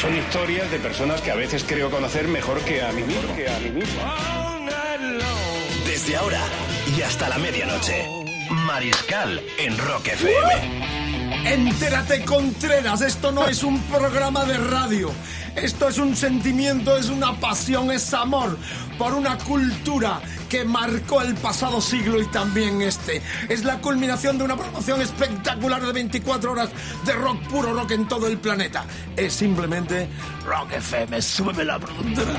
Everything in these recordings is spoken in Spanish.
Son historias de personas que a veces creo conocer mejor que a mí mismo. Que a mí mismo. Desde ahora y hasta la medianoche. Mariscal en Rock FM. Entérate, Contreras, esto no es un programa de radio. Esto es un sentimiento, es una pasión, es amor por una cultura que marcó el pasado siglo y también este. Es la culminación de una promoción espectacular de 24 horas de rock puro rock en todo el planeta. Es simplemente Rock FM, súbeme la productora.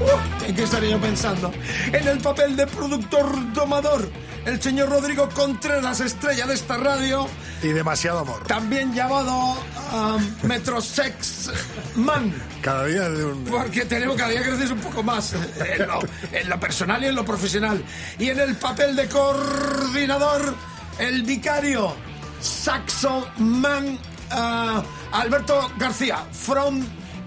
Uh, ¿En qué estaría yo pensando? En el papel de productor domador, el señor Rodrigo Contreras, estrella de esta radio, Y demasiado amor. también llamado um, Metrosex Man, Cada día de un... porque tenemos cada día creces un poco más en lo, en lo personal y en lo profesional. Y en el papel de coordinador, el vicario Saxo Man ah, Alberto García, from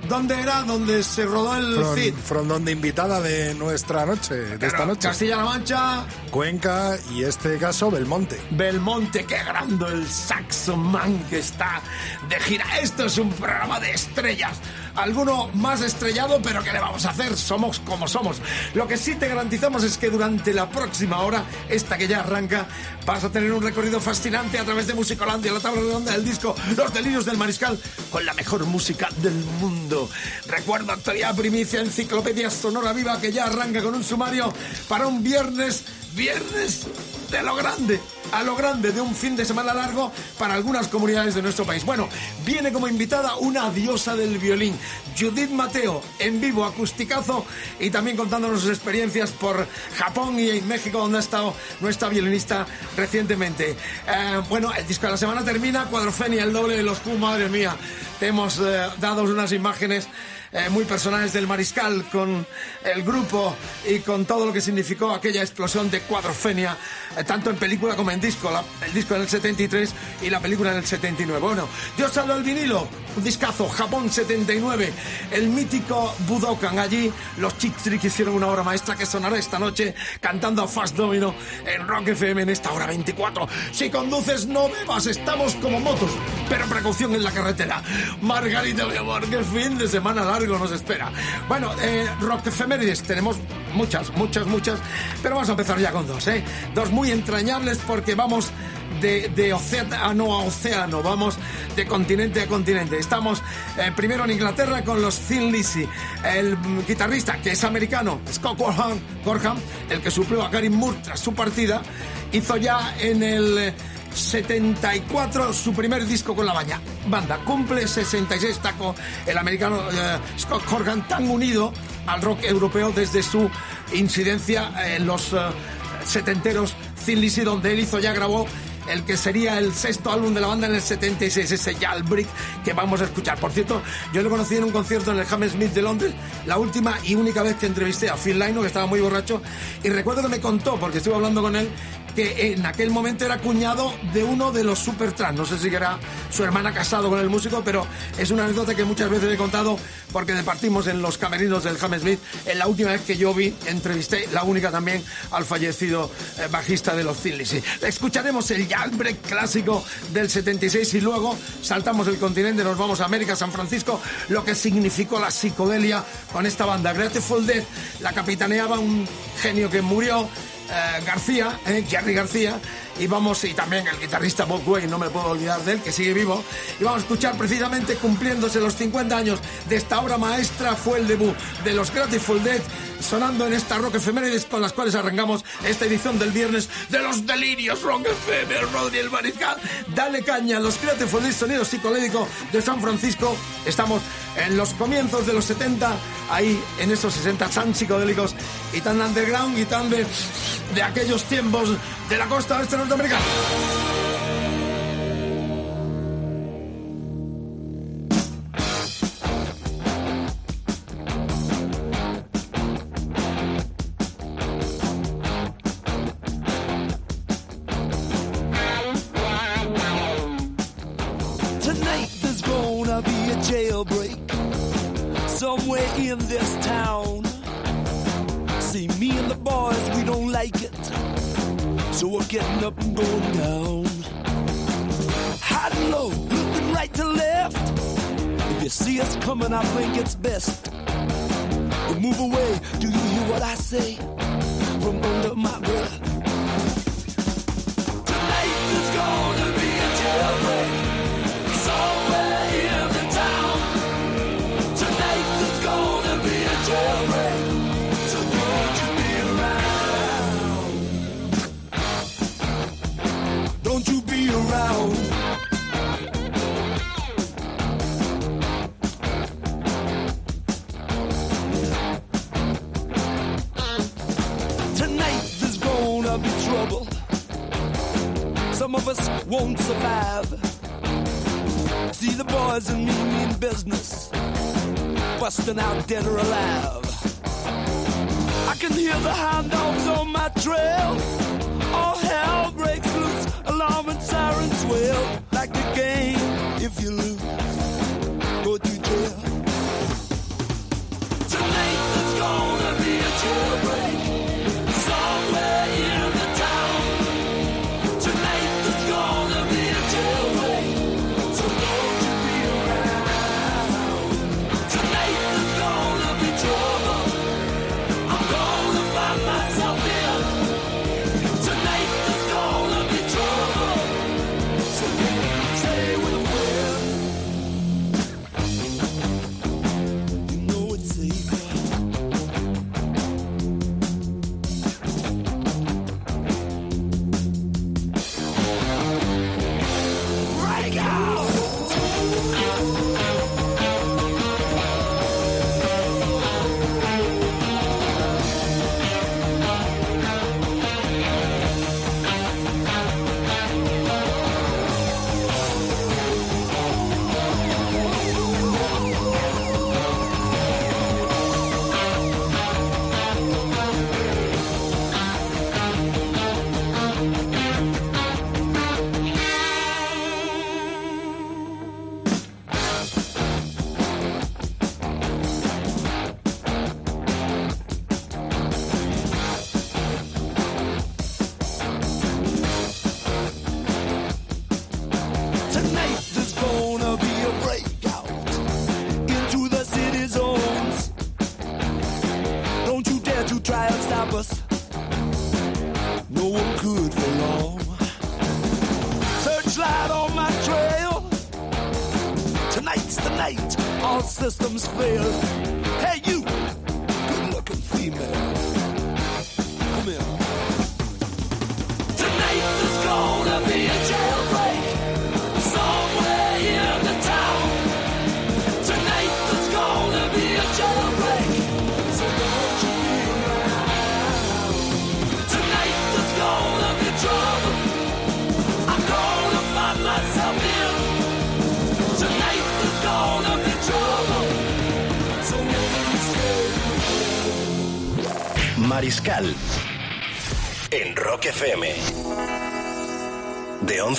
¿Dónde era? Donde se rodó el From, CID. from donde invitada de nuestra noche, de esta noche. Castilla-La Mancha, Cuenca y este caso Belmonte. Belmonte, qué grande el Saxo Man que está de gira. Esto es un programa de estrellas. Alguno más estrellado, pero ¿qué le vamos a hacer? Somos como somos. Lo que sí te garantizamos es que durante la próxima hora, esta que ya arranca, vas a tener un recorrido fascinante a través de Musicolandia, la tabla redonda del disco, los delirios del mariscal, con la mejor música del mundo. Recuerda, actualidad, primicia, enciclopedia sonora viva que ya arranca con un sumario para un viernes, viernes de lo grande, a lo grande de un fin de semana largo para algunas comunidades de nuestro país. Bueno, viene como invitada una diosa del violín, Judith Mateo, en vivo, acusticazo, y también contándonos sus experiencias por Japón y en México, donde ha estado nuestra violinista recientemente. Eh, bueno, el disco de la semana termina, Cuadrofenia, el doble de los Q, madre mía. Te hemos eh, dado unas imágenes eh, muy personales del Mariscal con el grupo y con todo lo que significó aquella explosión de Cuadrofenia, eh, tanto en película como en disco. El disco en el 73 y la película en el 79. Bueno, Dios salvo el vinilo, un discazo, Japón 79, el mítico Budokan. Allí los Chick Trick hicieron una obra maestra que sonará esta noche cantando a Fast Domino en Rock FM en esta hora 24. Si conduces, no bebas, estamos como motos, pero precaución en la carretera. Margarita, mi amor, que fin de semana largo nos espera. Bueno, eh, Rock Efemérides, tenemos muchas, muchas, muchas, pero vamos a empezar ya con dos, ¿eh? Dos muy entrañables porque vamos de, de océano a océano, vamos de continente a continente. Estamos eh, primero en Inglaterra con los Thin Lizzy, el guitarrista que es americano, Scott Gorham, el que suplió a Karim Moore tras su partida, hizo ya en el eh, 74 su primer disco con la baña. Banda cumple 66 taco el americano eh, Scott Corgan tan unido al rock europeo desde su incidencia en los eh, setenteros Thin Lizzy donde él hizo ya grabó el que sería el sexto álbum de la banda en el 76, ese Brick que vamos a escuchar. Por cierto, yo lo conocí en un concierto en el Hammersmith de Londres, la última y única vez que entrevisté a Phil Lynott, que estaba muy borracho, y recuerdo que me contó, porque estuve hablando con él, que en aquel momento era cuñado de uno de los Supertrans. No sé si era su hermana casado con el músico, pero es una anécdota que muchas veces he contado porque departimos en los camerinos del Hammersmith. En la última vez que yo vi, entrevisté, la única también, al fallecido eh, bajista de los Thin. Escucharemos el Jailbreak clásico del 76 y luego saltamos el continente, nos vamos a América, San Francisco, lo que significó la psicodelia con esta banda. Grateful Dead la capitaneaba un genio que murió, eh, García, eh, Jerry García, y vamos, y también el guitarrista Bob Wayne, no me puedo olvidar de él, que sigue vivo, y vamos a escuchar precisamente cumpliéndose los 50 años de esta obra maestra, fue el debut de los Grateful Dead, sonando en esta Rock Efemérides con las cuales arrancamos esta edición del viernes de los delirios Rock FM, Rodri el Mariscal, dale caña, los Grateful Dead, sonido psicolédico de San Francisco, estamos en los comienzos de los 70, ahí en esos 60 tan psicodélicos y tan underground y tan de, de aquellos tiempos de la costa oeste norteamericana. getting up and going down. High low, looking right to left. If you see us coming, I think it's best. You move away, do you hear what I say? From under my breath. won't survive. See the boys and me mean business, busting out dead or alive. I can hear the hound dogs on my trail. All hell breaks loose, alarm and sirens wail. Like the game, if you lose, go to jail. Tonight there's gonna be a jailbreak.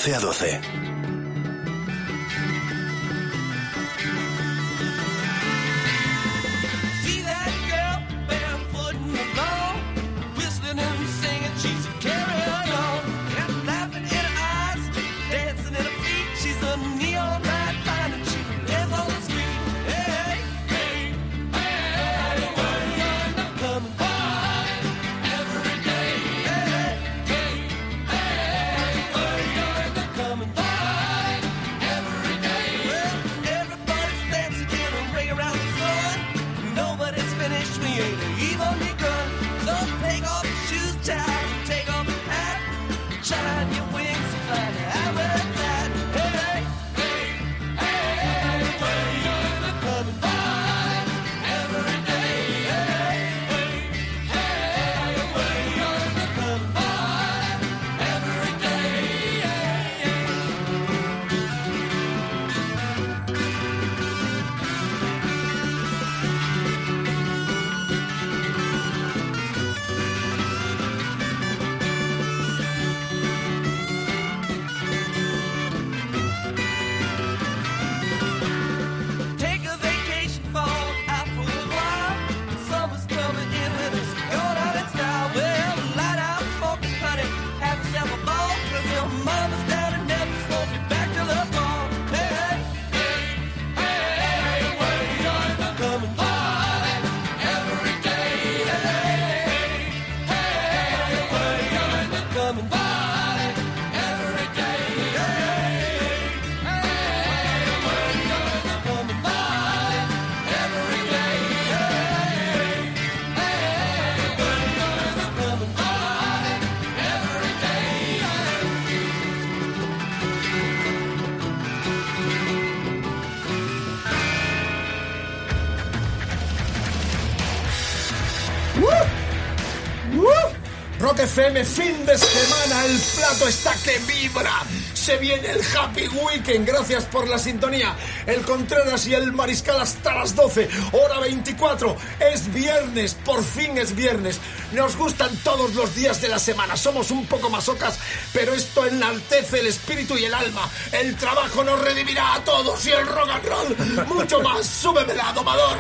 11 a 12. FM, fin de semana, el plato está que vibra. Se viene el Happy Weekend, gracias por la sintonía. El Contreras y el Mariscal hasta las 12, hora 24. Es viernes, por fin es viernes. Nos gustan todos los días de la semana. Somos un poco masocas, pero esto enaltece el espíritu y el alma. El trabajo nos redimirá a todos y el rock and roll mucho más. Súbemela, domador.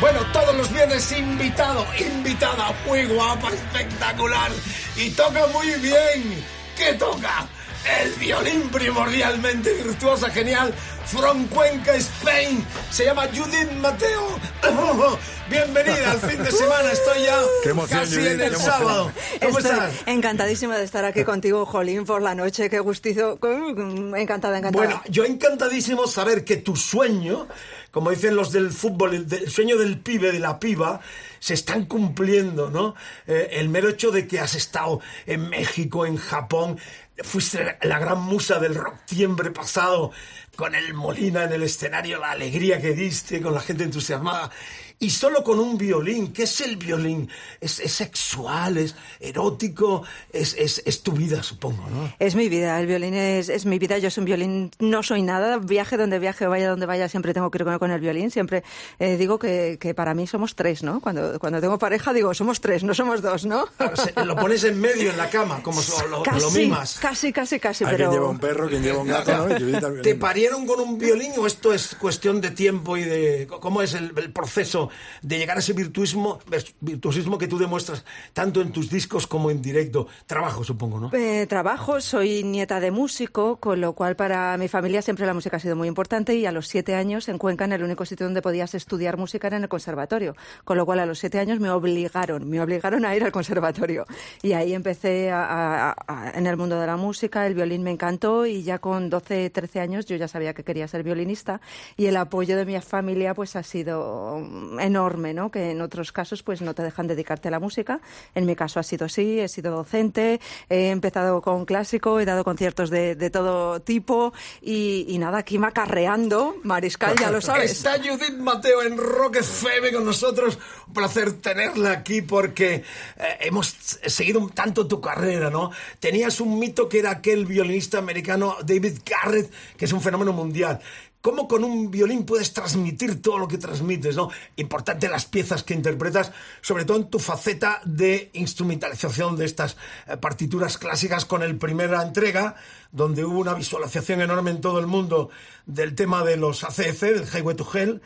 Bueno, todos los viernes invitado, invitada, muy guapa, espectacular y toca muy bien. ¿Qué toca? El violín primordialmente virtuosa, genial, from Cuenca, Spain. Se llama Judith Mateo. Bienvenida al fin de semana, estoy ya Qué emoción, casi Judith, en el qué emoción. sábado. ¿Cómo Estoy estás? encantadísima de estar aquí contigo, Jolín, por la noche. Qué gustizo. Encantada, encantada. Bueno, yo encantadísimo saber que tu sueño, como dicen los del fútbol, el, el sueño del pibe, de la piba, se están cumpliendo, ¿no? Eh, el mero hecho de que has estado en México, en Japón, fuiste la gran musa del rock tiembre pasado, con el Molina en el escenario, la alegría que diste, con la gente entusiasmada. Y solo con un violín. ¿Qué es el violín? Es, es sexual, es erótico, es, es, es tu vida, supongo, ¿no? Es mi vida, el violín es, es mi vida. Yo soy un violín, no soy nada. Viaje donde viaje, vaya donde vaya, siempre tengo que ir con, con el violín. Siempre eh, digo que, que para mí somos tres, ¿no? Cuando, cuando tengo pareja digo, somos tres, no somos dos, ¿no? Claro, se- lo pones en medio en la cama, como so- lo, lo Casi, mimas. casi, casi, casi, Hay pero... quien lleva un perro, quien lleva un gato, ¿Te parieron con un violín o esto es cuestión de tiempo y de cómo es el, el proceso de llegar a ese virtuismo, virtuosismo que tú demuestras tanto en tus discos como en directo? Trabajo, supongo, ¿no? Eh, trabajo, soy nieta de músico, con lo cual para mi familia siempre la música ha sido muy importante y a los siete años en Cuenca, en el único sitio donde podías estudiar música era en el conservatorio, con lo cual a los siete años me obligaron, me obligaron a ir al conservatorio y ahí empecé a- a- a- en el mundo de la música, el violín me encantó y ya con 12, 13 años yo ya sabía que quería ser violinista y el apoyo de mi familia pues ha sido enorme, ¿no? Que en otros casos pues no te dejan dedicarte a la música. En mi caso ha sido así, he sido docente, he empezado con clásico, he dado conciertos de, todo tipo y, y nada, aquí macarreando, Mariscal, ya lo sabes. Está Judith Mateo en Rock FM con nosotros. Un placer tenerla aquí porque eh, hemos seguido un tanto tu carrera, ¿no? Tenías un mito que era aquel violinista americano David Garrett, que es un fenómeno mundial. ¿Cómo con un violín puedes transmitir todo lo que transmites, no? Importante las piezas que interpretas, sobre todo en tu faceta de instrumentalización de estas eh, partituras clásicas con el primera entrega, donde hubo una visualización enorme en todo el mundo del tema de los ACF, del Highway to Hell,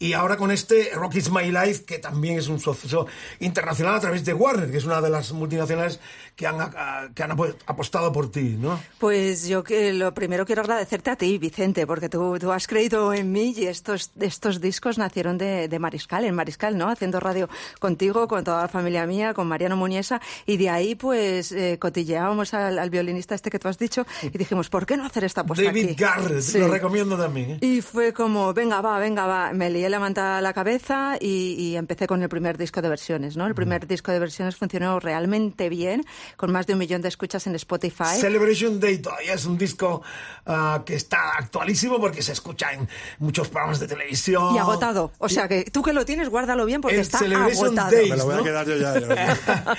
y ahora con este Rock Is My Life, que también es un suceso internacional a través de Warner, que es una de las multinacionales que han, ah, que han apo- apostado por ti, ¿no? Pues yo que lo primero quiero agradecerte a ti, Vicente, porque tú, tú has creído en mí y estos, estos discos nacieron de, de Mariscal, en Mariscal, ¿no? Haciendo radio contigo, con toda la familia mía, con Mariano Muniesa, y de ahí pues eh, cotilleábamos al, al violinista este que tú has dicho y dijimos, ¿por qué no hacer esta puesta David aquí? Garrett, Sí. lo recomiendo también. ¿eh? Y fue como, venga, va, venga, va. Me lié la manta a la cabeza y, y empecé con el primer disco de versiones, ¿no? El primer disco de versiones funcionó realmente bien, con más de un millón de escuchas en Spotify. Celebration Day todavía es un disco ah, que está actualísimo porque se escucha en muchos programas de televisión. Y agotado. O sea que tú que lo tienes, guárdalo bien porque El está Celebration agotado. Days, Me lo voy a quedar yo ya. ya.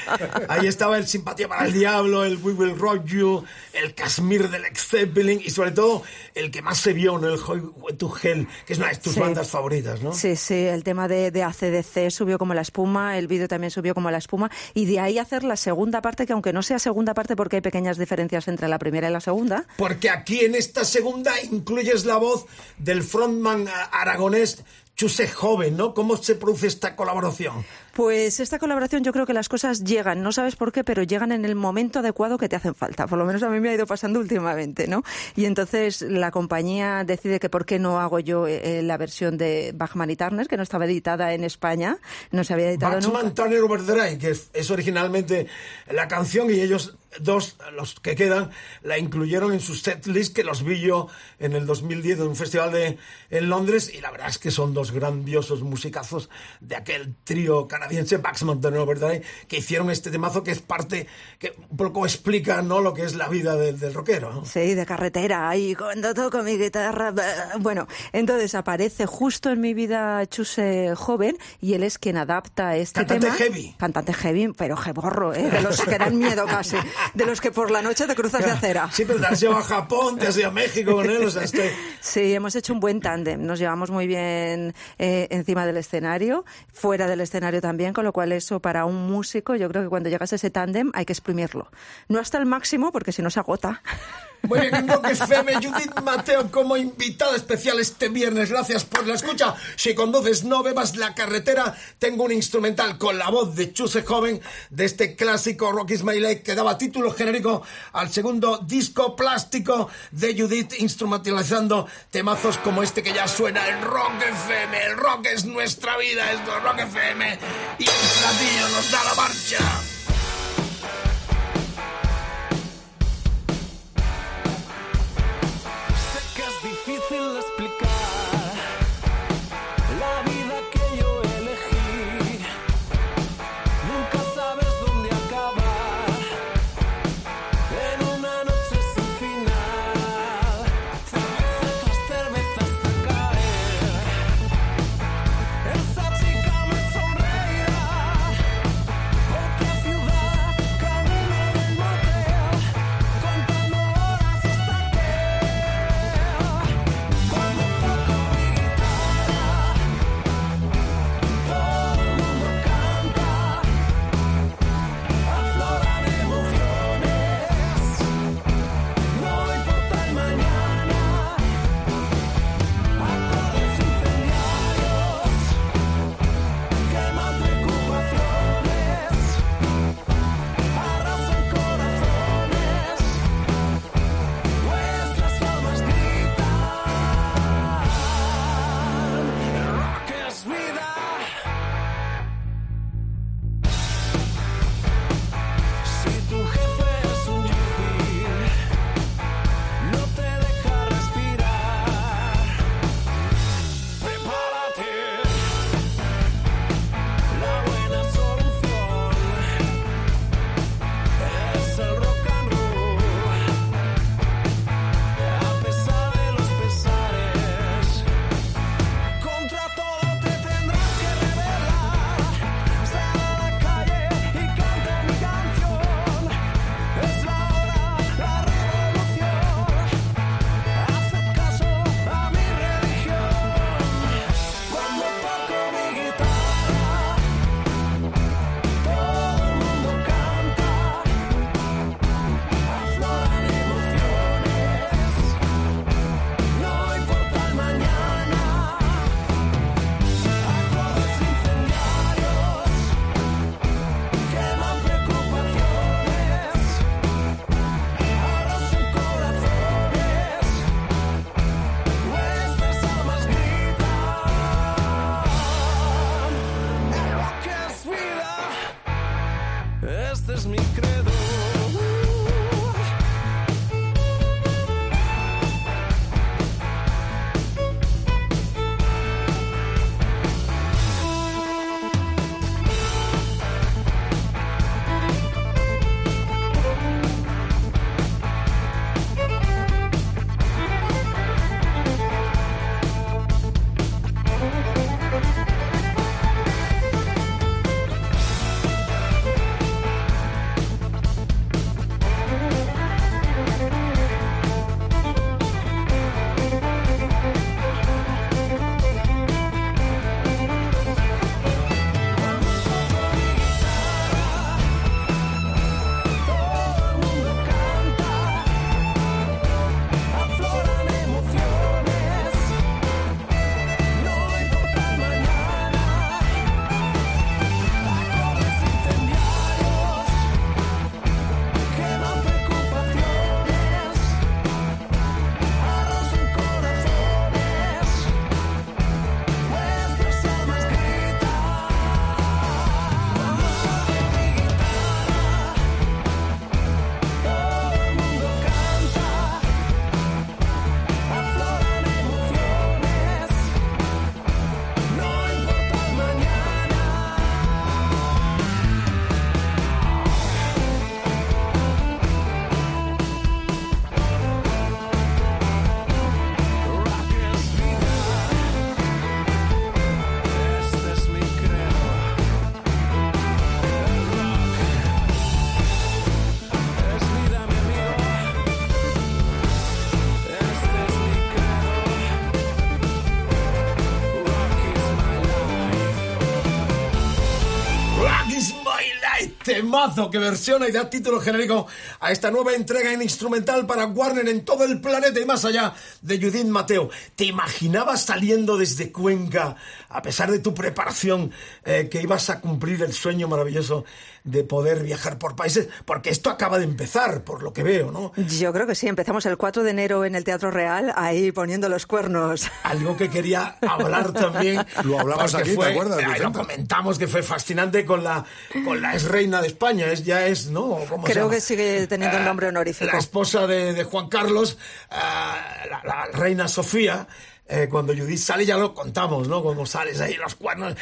Ahí estaba el Simpatía para el Diablo, el We Will Rock You, el Kashmir del Ex Zeppelin y sobre todo el que más se vio, ¿no? el Highway to Hell, que es una de tus Sí. bandas favoritas, ¿no? Sí, sí, el tema de, de ACDC subió como la espuma, el vídeo también subió como la espuma, y de ahí hacer la segunda parte, que aunque no sea segunda parte porque hay pequeñas diferencias entre la primera y la segunda, Porque aquí en esta segunda incluyes la voz del frontman ah, aragonés Chuse Joven, ¿no? ¿Cómo se produce esta colaboración? Pues esta colaboración yo creo que las cosas llegan, no sabes por qué, pero llegan en el momento adecuado que te hacen falta. Por lo menos a mí me ha ido pasando últimamente, ¿no? Y entonces la compañía decide que por qué no hago yo eh, la versión de Bachman y Turner, que no estaba editada en España, no se había editado Batman nunca. Turner Overdrive, que es, es originalmente la canción y ellos dos, los que quedan, la incluyeron en su set list que los vi yo en el 2010 en un festival de, en Londres y la verdad es que son dos grandiosos musicazos de aquel trío canadiense Baxman de Overdrive que hicieron este temazo que es parte, que un poco explica ¿no? lo que es la vida del, del rockero. ¿no? Sí, de carretera, ahí cuando toco mi guitarra. Bueno, entonces aparece justo en mi vida Chuse joven y él es quien adapta este Cantante tema. heavy. Cantante heavy, pero jeborro, ¿eh? de los que dan miedo casi, de los que por la noche te cruzas de acera. Sí, pero te has llevado a Japón, te has ido a México con él, o sea, estoy... Sí, hemos hecho un buen tándem. Nos llevamos muy bien eh, encima del escenario, fuera del escenario también, con lo cual eso para un músico, yo creo que cuando llegas a ese tándem hay que exprimirlo. No hasta el máximo, porque si no se agota. Muy bien, en Rock FM, Judith Mateo como invitada especial este viernes. Gracias por la escucha. Si conduces, no bebas la carretera. Tengo un instrumental con la voz de Chuse Joven de este clásico Rock is My Life que daba título genérico al segundo disco plástico de Judith, instrumentalizando temazos como este que ya suena en Rock FM. El rock es nuestra vida, es Rock FM. Y el platillo nos da la marcha. Que versiona y da título genérico a esta nueva entrega en instrumental para Warner en todo el planeta y más allá de Judith Mateo. ¿Te imaginabas saliendo desde Cuenca, a pesar de tu preparación, eh, que ibas a cumplir el sueño maravilloso de poder viajar por países? Porque esto acaba de empezar, por lo que veo, ¿no? Yo creo que sí, empezamos el 4 de enero en el Teatro Real, ahí poniendo los cuernos. Algo que quería hablar también. Lo hablamos aquí, ¿te fue- acuerdas, ahí lo comentamos que fue fascinante con la, con la ex reina de España, es, ya es, ¿no? ¿Cómo se Creo que sigue teniendo el nombre honorífico. La esposa de, de Juan Carlos, la, la reina Sofía. Eh, cuando Judith sale ya lo contamos, ¿no? Como sales ahí los cuernos.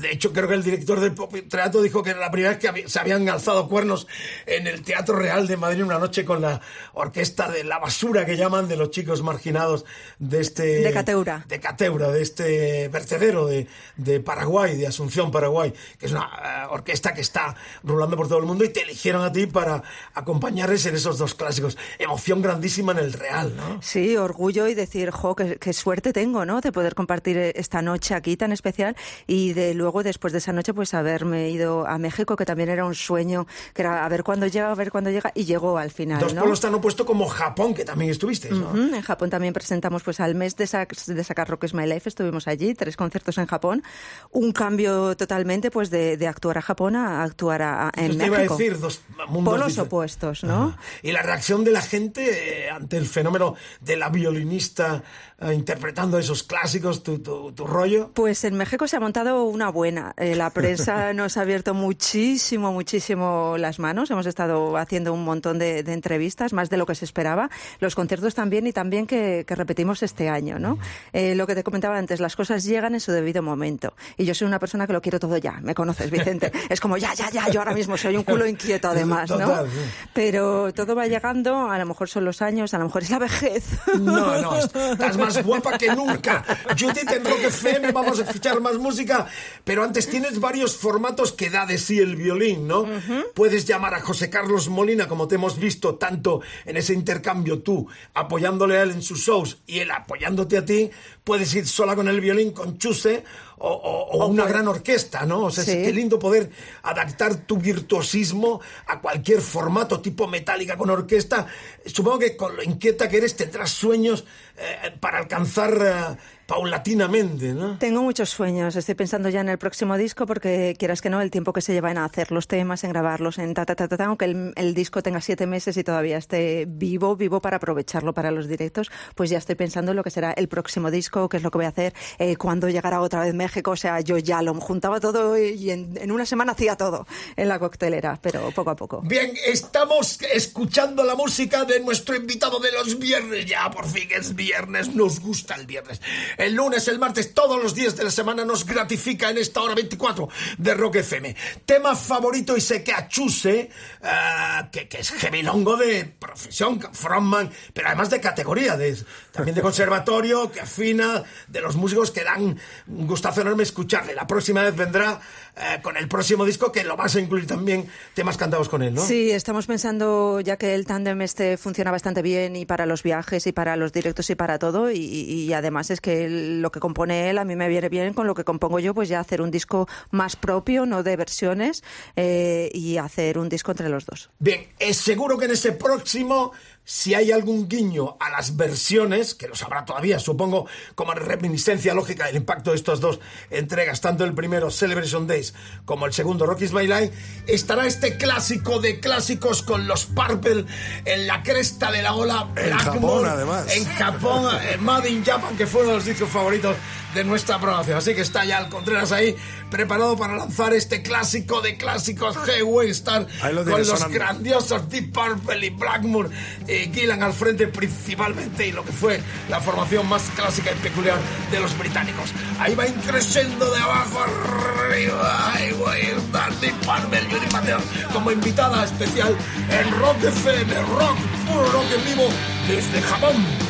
De hecho, creo que el director del Teatro dijo que era la primera vez que se habían alzado cuernos en el Teatro Real de Madrid una noche con la orquesta de la basura que llaman de los chicos marginados de este... De Cateura. De Cateura, de este vertedero de, de Paraguay, de Asunción, Paraguay, que es una eh, orquesta que está rulando por todo el mundo y te eligieron a ti para acompañarles en esos dos clásicos. Emoción grandísima en el Real, ¿no? Sí, orgullo y decir, jo, qué, qué suerte tengo, ¿no? De poder compartir eh, esta noche aquí tan especial y de luego, después de esa noche, pues haberme ido a México, que también era un sueño, que era a ver cuándo llega, a ver cuándo llega, y llegó al final, Dos ¿no? pueblos tan opuestos como Japón, que también estuviste, ¿no? En Japón también presentamos, pues al mes de, sac- de sacar Rock is My Life, estuvimos allí, tres conciertos en Japón. Un cambio totalmente, pues de, de actuar a Japón a actuar a, a- en Eso te iba a México. decir, dos mundos Polos diferentes. opuestos, ¿no? Y la reacción de la gente eh, ante el fenómeno de la violinista eh, interpretando esos clásicos, tu, tu, tu rollo. Pues en México se ha montado una buena. Eh, la prensa nos ha abierto muchísimo, muchísimo las manos. Hemos estado haciendo un montón de, de entrevistas, más de lo que se esperaba. Los conciertos también y también que, que repetimos este año, ¿no? Eh, lo que te comentaba antes, las cosas llegan en su debido momento. Y yo soy una persona que lo quiero todo ya. Me conoces, Vicente. Es como ya, ya, ya. Yo ahora mismo soy un culo inquieto, además, ¿no? Total, sí. Pero todo va llegando. A lo mejor son los años, a lo mejor es la vejez. No, no, estás más guapa que nunca. Judith en Rock FM, vamos a escuchar más música, pero antes tienes varios formatos que da de sí el violín, ¿no? Puedes llamar a José Carlos Molina, como te hemos visto tanto en ese intercambio, tú apoyándole a él en sus shows y él apoyándote a ti. Puedes ir sola con el violín, con Chuse o, o- o O una gran orquesta, ¿no? O sea, es Sí. qué lindo poder adaptar tu virtuosismo a cualquier formato, tipo metálica con orquesta. Supongo que con lo inquieta que eres tendrás sueños eh, para alcanzar eh, paulatinamente, ¿no? Tengo muchos sueños. Estoy pensando ya en el próximo disco porque quieras que no, el tiempo que se lleva en hacer los temas, en grabarlos, en ta ta ta ta, ta, aunque el, el disco tenga siete meses y todavía esté vivo, vivo para aprovecharlo para los directos, pues ya estoy pensando en lo que será el próximo disco, qué es lo que voy a hacer, eh, cuándo llegará otra vez México. O sea, yo ya lo juntaba todo y en, en una semana hacía todo en la coctelera, pero poco a poco. Bien, estamos escuchando la música de nuestro invitado de los viernes. Ya, por fin es viernes, nos gusta el viernes. El lunes, el martes, todos los días de la semana nos gratifica en esta hora 24 de Rock FM. Tema favorito y sé que achuse, que, que es gemilongo de profesión, frontman, pero además de categoría, de, también de conservatorio, que afina, de los músicos que dan un gustazo enorme escucharle. La próxima vez vendrá eh, con el próximo disco que lo vas a incluir también temas cantados con él, ¿no? Sí, estamos pensando, ya que el tándem este funciona bastante bien y para los viajes y para los directos y para todo, y, y además es que lo que compone él a mí me viene bien con lo que compongo yo, pues ya hacer un disco más propio, no de versiones, eh, y hacer un disco entre los dos. Bien, es seguro que en ese próximo, si hay algún guiño a las versiones, que lo sabrá todavía, supongo, como reminiscencia lógica del impacto de estas dos entregas, tanto el primero, Celebration Days, como el segundo, Rocky's My Life, estará este clásico de clásicos con los Purple en la cresta de la ola En Blackmore, Japón, además. En Japón, eh, Made in Japan, que fue uno de los discos favoritos de nuestra programación. Así que está ya el Contreras ahí, preparado para lanzar este clásico de clásicos, Hey Star, lo con los sonando. grandiosos Deep Purple y Blackmore y Gillan al frente principalmente y lo que fue la formación más clásica y peculiar de los británicos. Ahí va increciendo de abajo arriba. Va Star, Deep Purple, Judy Mateo como invitada especial en Rock FM, rock, puro rock en vivo desde Japón.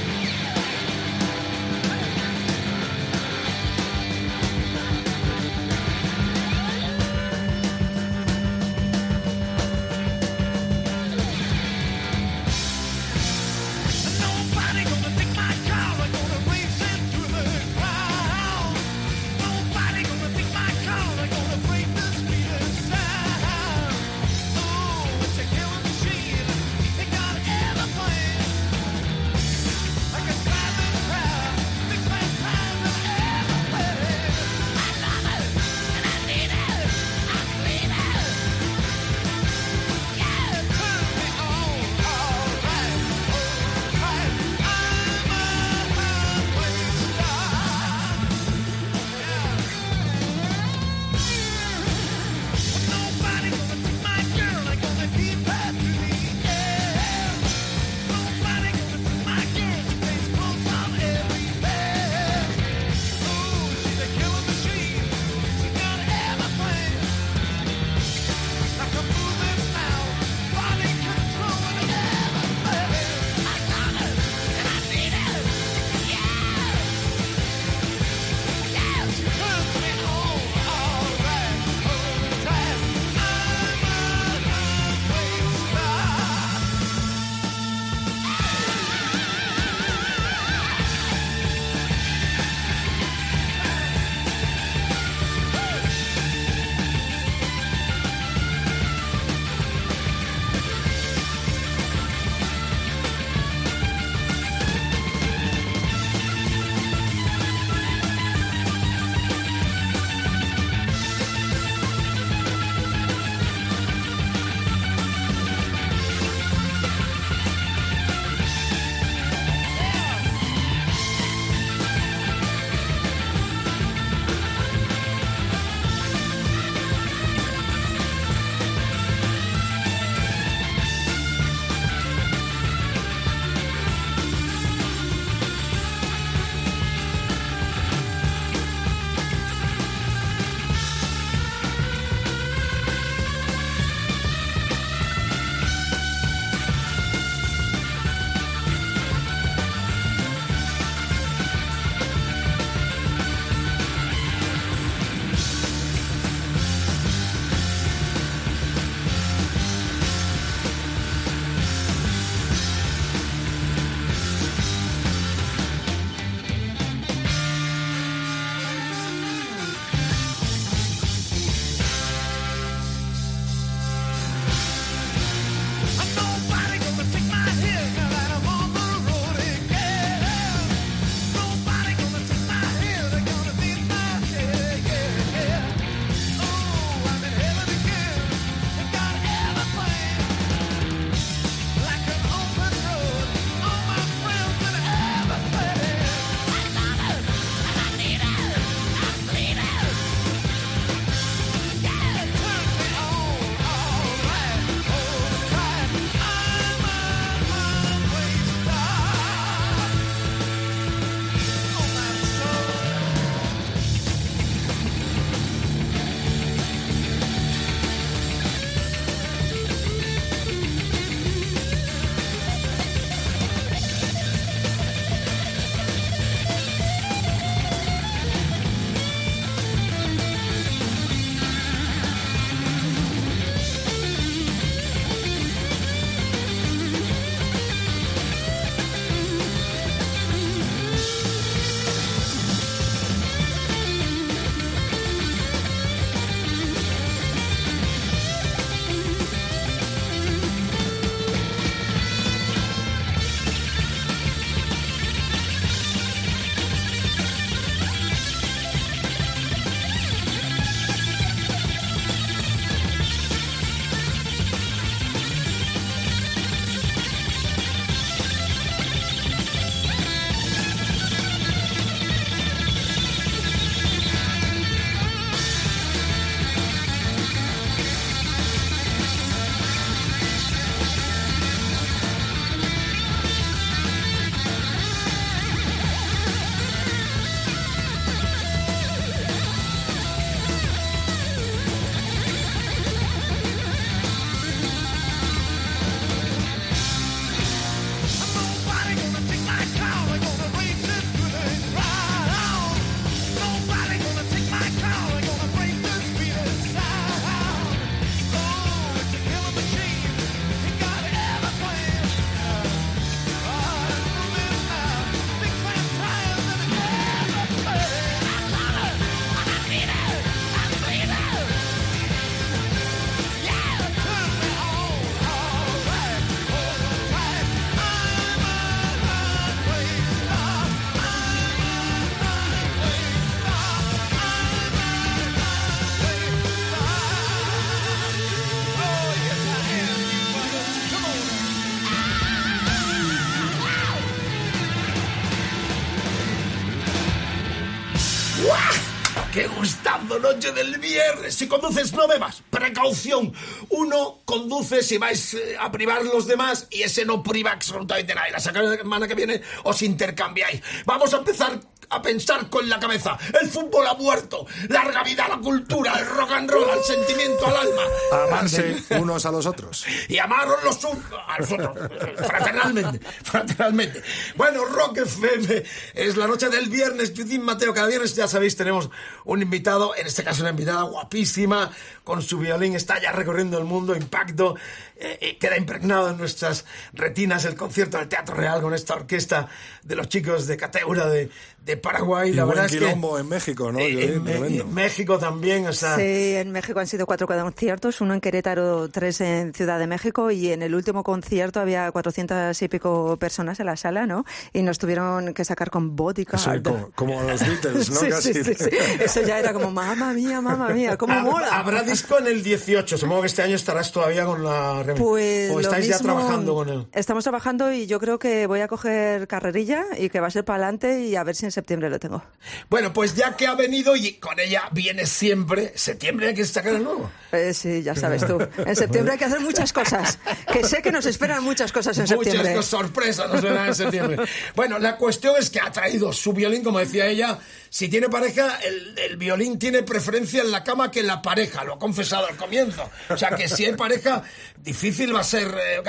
Noche del viernes! Si conduces, no bebas. Precaución. Uno conduce si vais eh, a privar los demás y ese no priva absolutamente nada. La semana que viene os intercambiáis. Vamos a empezar pensar con la cabeza. El fútbol ha muerto. Larga vida a la cultura, al rock and roll, al sentimiento, al alma. Amarse unos a los otros. Y amaros los unos a los otros. Fraternalmente. Fraternalmente. Bueno, Rock FM es la noche del viernes. Judith Mateo, cada viernes, ya sabéis, tenemos un invitado, en este caso una invitada guapísima, con su violín, está ya recorriendo el mundo, impacto, eh, eh, queda impregnado en nuestras retinas el concierto del Teatro Real con esta orquesta de los chicos de Cateura de, de Paraguay. Y la buen verdad es que quilombo en México, ¿no? eh, Violín, en, en México también, o sea, Sí, en México han sido cuatro conciertos, uno en Querétaro, tres en Ciudad de México y en el último concierto había 400 y pico personas en la sala, ¿no? Y nos tuvieron que sacar con bodyguard. Sí, como, como los Beatles, ¿no? Sí, Casi. sí, sí, sí. Eso ya era como, mamá mía, mamá mía, cómo mola. Habrá disco en el 18. Supongo que este año estarás todavía con la. rem- Pues o estáis ya mismo, trabajando con él. Estamos trabajando y yo creo que voy a coger carrerilla y que va a ser para adelante y a ver si en septiembre lo tengo. Bueno, pues ya que ha venido y con ella viene siempre, septiembre hay que sacar el nuevo. Eh, sí, ya sabes tú. En septiembre hay que hacer muchas cosas. Que sé que nos esperan muchas cosas en septiembre. Muchas sorpresas nos verán en septiembre. Bueno, la cuestión es que ha traído su violín, como decía ella. Si tiene pareja, el, el violín tiene preferencia en la cama que en la pareja, lo ha confesado al comienzo. O sea que si hay pareja, difícil va a ser. eh,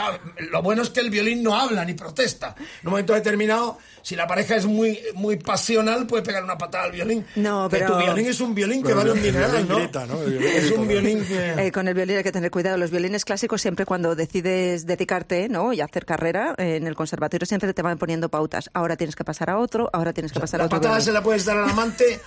lo bueno es que el violín no habla ni protesta. En un momento determinado, si la pareja es muy, muy pasional, puede pegar una patada al violín. No, Que pero- tu violín es un violín que vale un el violín dineral, ¿no? grita, ¿no? Violín Es un violín que. Eh, con el violín hay que tener cuidado. Los violines clásicos siempre cuando decides dedicarte ¿no? y hacer carrera eh, en el conservatorio siempre te van poniendo pautas. Ahora tienes que pasar a otro, ahora tienes que pasar a La otro. patada violín. se la puedes dar al amante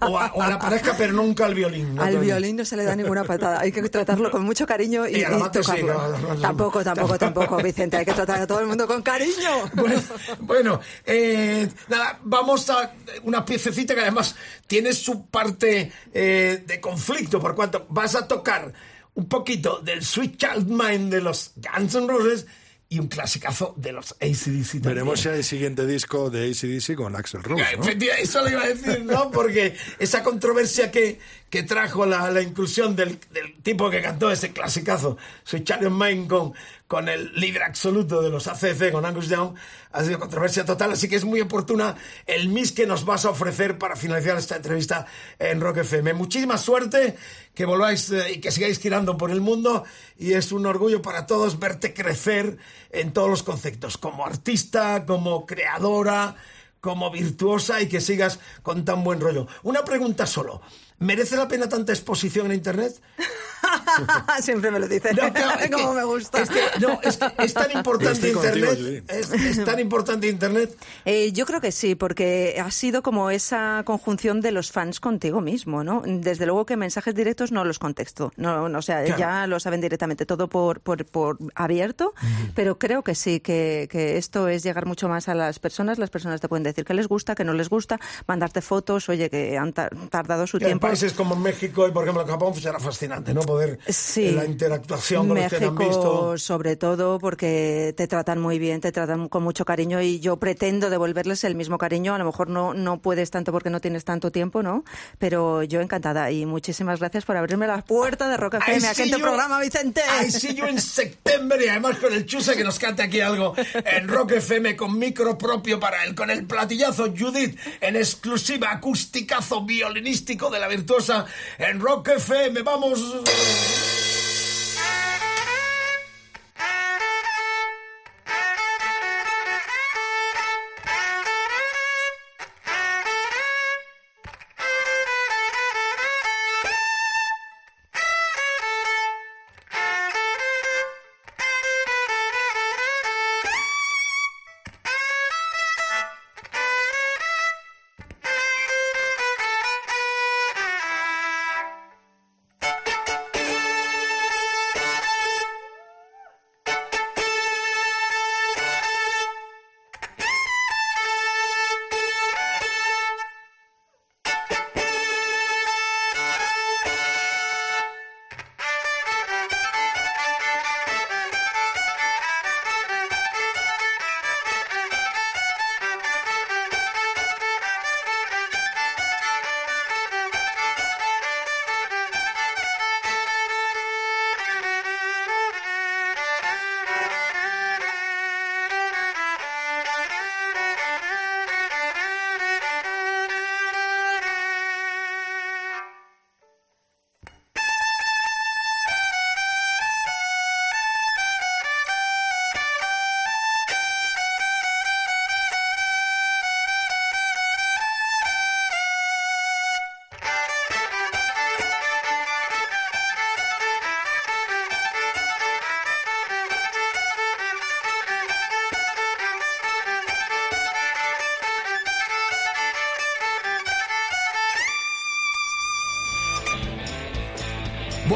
o a, o a la pareja, pero nunca al violín. ¿no? Al violín no se le da ninguna patada. Hay que tratarlo con mucho cariño y, Y y sí, tocarlo. no, no. tampoco, tampoco, tampoco, Vicente. Hay que tratar a todo el mundo con cariño. Bueno, bueno, eh, nada, vamos a una piececita que además tiene su parte eh, de conflicto, por cuanto vas a tocar un poquito del Sweet Child Mind de los Guns N' Roses y un clasicazo de los ACDC también. Veremos si hay siguiente disco de ACDC con Axel Rose, ¿no? Efectivamente, eso lo iba a decir, ¿no? Porque esa controversia que, que trajo la, la inclusión del, tipo que cantó ese clasicazo, Soy Charlie Main con, con el líder absoluto de los ACC, con Angus Young, ha sido controversia total, así que es muy oportuna el mix que nos vas a ofrecer para finalizar esta entrevista en Rock FM. Muchísima suerte, que volváis eh, y que sigáis girando por el mundo y es un orgullo para todos verte crecer en todos los conceptos, como artista, como creadora, como virtuosa y que sigas con tan buen rollo. Una pregunta solo. ¿Merece la pena tanta exposición en Internet? Siempre me lo dicen. No, claro, es que- Como me gusta. Es, que, no, es, que es tan importante contigo, Internet. Es, es tan importante Internet. Eh, yo creo que sí, porque ha sido como esa conjunción de los fans contigo mismo, ¿no? Desde luego que mensajes directos no los contesto, no, no, o sea, Claro. ya lo saben directamente, todo por, por, por abierto, pero creo que sí, que, que esto es llegar mucho más a las personas, las personas te pueden decir que les gusta, que no les gusta, mandarte fotos, oye, que han ta- tardado su tiempo. Países como México y, por ejemplo, Japón, pues era fascinante, ¿no? Poder Sí. eh, la interactuación con los que han México, visto. sobre todo, porque te tratan muy bien, te tratan con mucho cariño y yo pretendo devolverles el mismo cariño. A lo mejor no, no puedes tanto porque no tienes tanto tiempo, ¿no? Pero yo encantada y muchísimas gracias por abrirme la puerta de Rock I FM aquí en tu you- programa, Vicente. I see you en septiembre y además con el chuse que nos cante aquí algo en Rock FM con micro propio para él, con el platillazo Judith en exclusiva acusticazo violinístico de la en Rock FM. Vamos.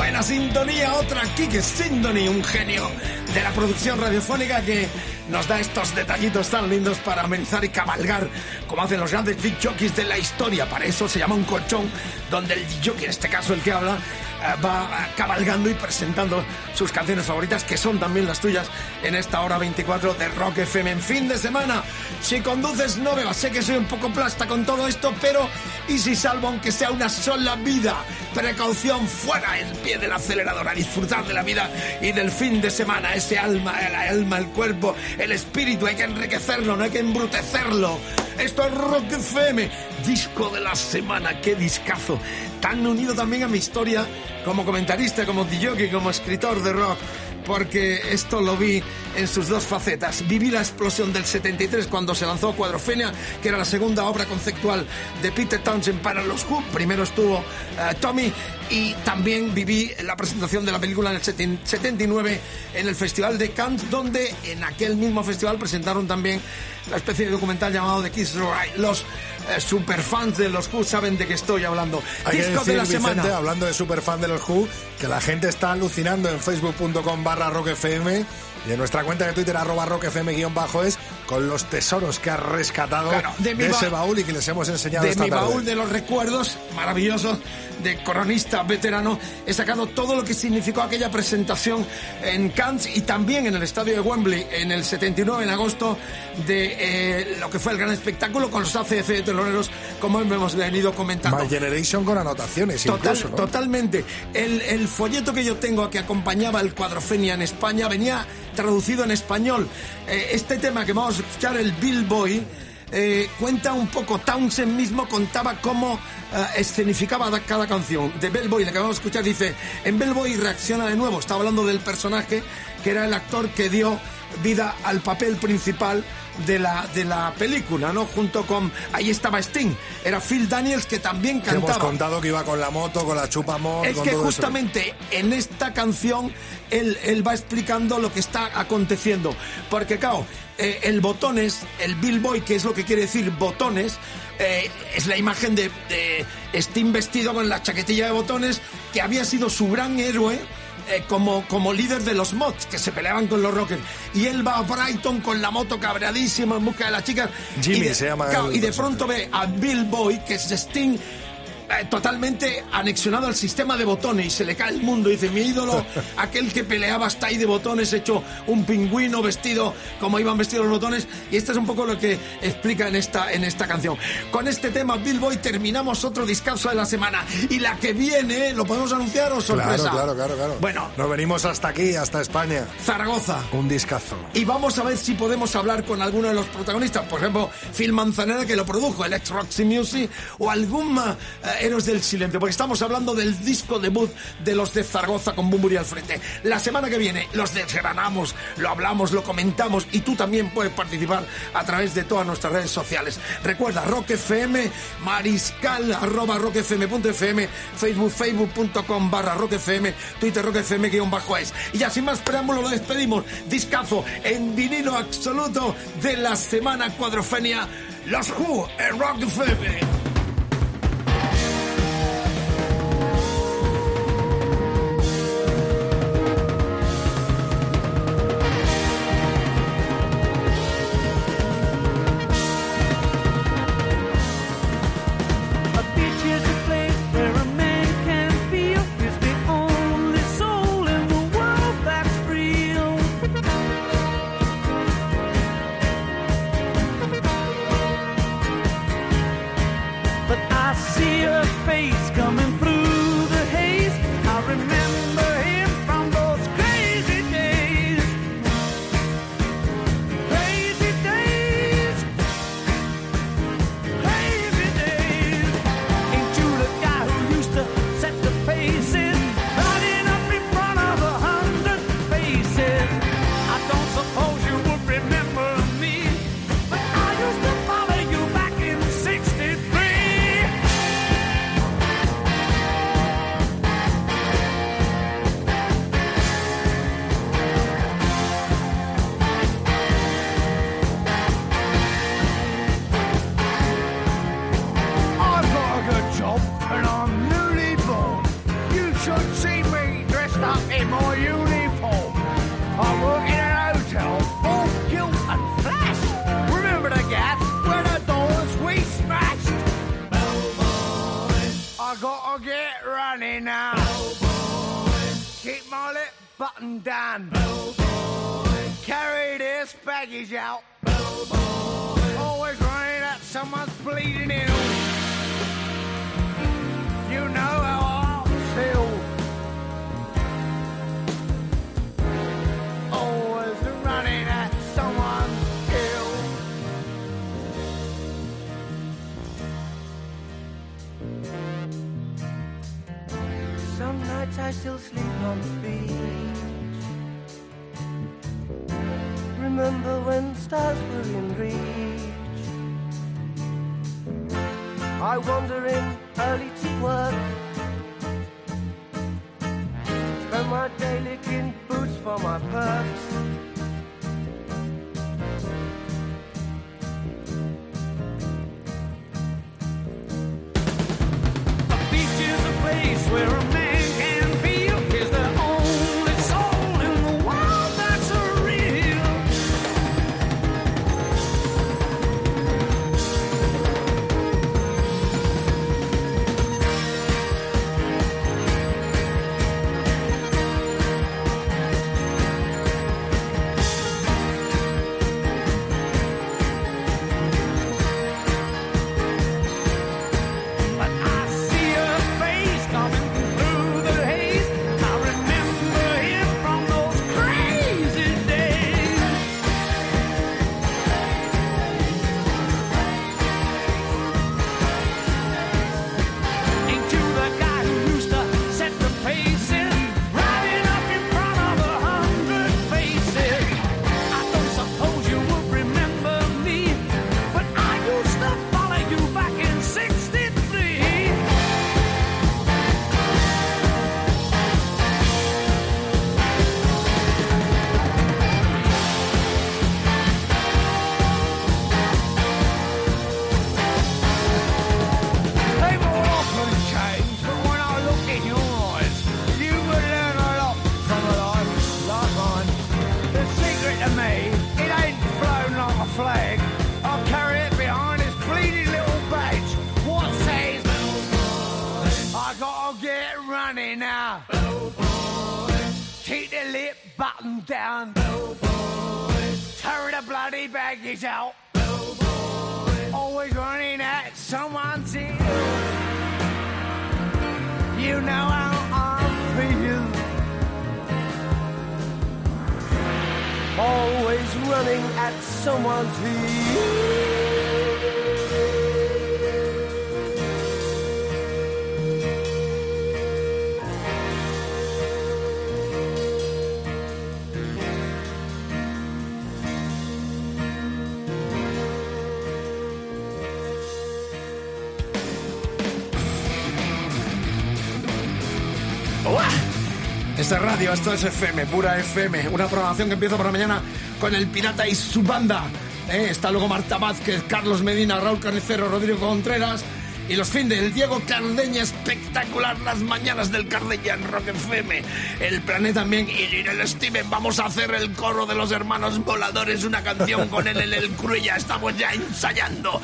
Buena sintonía, otra Kike Sindoni, un genio de la producción radiofónica que nos da estos detallitos tan lindos para amenizar y cabalgar, como hacen los grandes big jockeys de la historia. Para eso se llama un colchón, donde el jockey, en este caso el que habla, eh, va cabalgando y presentando sus canciones favoritas, que son también las tuyas, en esta hora 24 de Rock FM. En fin de semana, si conduces no bebas. Sé que soy un poco plasta con todo esto, pero ¿y si salvo aunque sea una sola vida? Precaución, fuera el pie del acelerador, a disfrutar de la vida y del fin de semana. Ese alma, el alma, el cuerpo, el espíritu, hay que enriquecerlo, no hay que embrutecerlo. Esto es Rock FM, disco de la semana, qué discazo. Tan unido también a mi historia como comentarista, como DJ, como escritor de rock porque esto lo vi en sus dos facetas. Viví la explosión del 73 cuando se lanzó Cuadrofenia, que era la segunda obra conceptual de Peter Townshend para los Who. Primero estuvo eh, Tommy y también viví la presentación de la película en el 79 en el Festival de Cannes, donde en aquel mismo festival presentaron también la especie de documental llamado The Kiss Ride. Los eh, superfans de los Who saben de qué estoy hablando. Hay que Disco decir, de la Vicente, semana. hablando de superfan de los Who, que la gente está alucinando en facebook.com barra rockfm y en nuestra cuenta de Twitter arroba rockfm guion bajo es con los tesoros que ha rescatado Claro, de de, ese baúl y que les hemos enseñado de esta mi tarde. baúl de los recuerdos maravillosos de coronista veterano he sacado todo lo que significó aquella presentación en Cannes y también en el estadio de Wembley en el 79 en agosto de eh, lo que fue el gran espectáculo con los ACC de teloneros como hemos venido comentando My Generation con anotaciones Total- incluso, ¿no? Totalmente. El, el folleto que yo tengo que acompañaba el Cuadrofenia en España venía traducido en español. Eh, este tema que vamos escuchar, el Bill Boy, eh, cuenta un poco, Townsend mismo contaba cómo eh, escenificaba da- cada canción. De Bellboy, la que vamos a escuchar, dice, en Bellboy reacciona de nuevo, está hablando del personaje que era el actor que dio vida al papel principal de la, de la película, ¿no? Junto con, ahí estaba Sting, era Phil Daniels que también Que hemos cantaba. contado que iba con la moto, con la chupamón, Es con que todo eso. justamente en esta canción él, él va explicando lo que está aconteciendo. Porque, claro, eh, el botones, el Bill Boy, que es lo que quiere decir botones, eh, es la imagen de, de Sting vestido con la chaquetilla de botones, que había sido su gran héroe. Eh, como, como líder de los mods que se peleaban con los rockers. Y él va a Brighton con la moto cabreadísima en busca de las chicas. Jimmy y de, se llama claro, y de pronto ve a Bill Boy que es Sting eh, totalmente anexionado al sistema de botones y se le cae el mundo. Dice, mi ídolo, aquel que peleaba hasta ahí de botones, hecho un pingüino vestido como iban vestidos los botones. Y esto es un poco lo que explica en esta, en esta canción. Con este tema, Bill Boy, terminamos otro discurso de la semana. Y la que viene, ¿lo podemos anunciar o sorpresa? Claro, claro, claro, claro. Bueno, Nos venimos hasta aquí, hasta España. Zaragoza. Un discazo. Y vamos a ver si podemos hablar con alguno de los protagonistas. Por ejemplo, Phil Manzanera, que lo produjo, el ex Roxy Music, o algún eh, Héroes del Silencio, porque estamos hablando del disco debut de los de Zaragoza con Bumburi al frente. La semana que viene los desgranamos, lo hablamos, lo comentamos y tú también puedes participar a través de todas nuestras redes sociales. Recuerda, Rock FM, mariscal, arroba rockfm.fm, facebook, facebook.com barra rockfm, twitter rockfm guion bajo es. Y ya sin más preámbulo lo despedimos. Discazo en vinilo absoluto de la semana cuadrofenia. Los Who en Rock FM. Es radio, esto es FM, pura FM. Una programación que empieza por la mañana con el Pirata y su banda. ¿eh? Está luego Marta Vázquez, Carlos Medina, Raúl Carnicero, Rodrigo Contreras. Y los fin del Diego Cardeña, espectacular las mañanas del Cardeña en Rock FM. El planeta también y el Steven. Vamos a hacer el coro de los hermanos voladores, una canción con él en el Cruella. Estamos ya ensayando.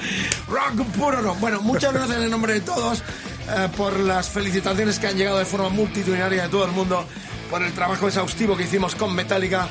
Rock puro rock. Bueno, muchas gracias en nombre de todos eh, por las felicitaciones que han llegado de forma multitudinaria de todo el mundo, por el trabajo exhaustivo que hicimos con Metallica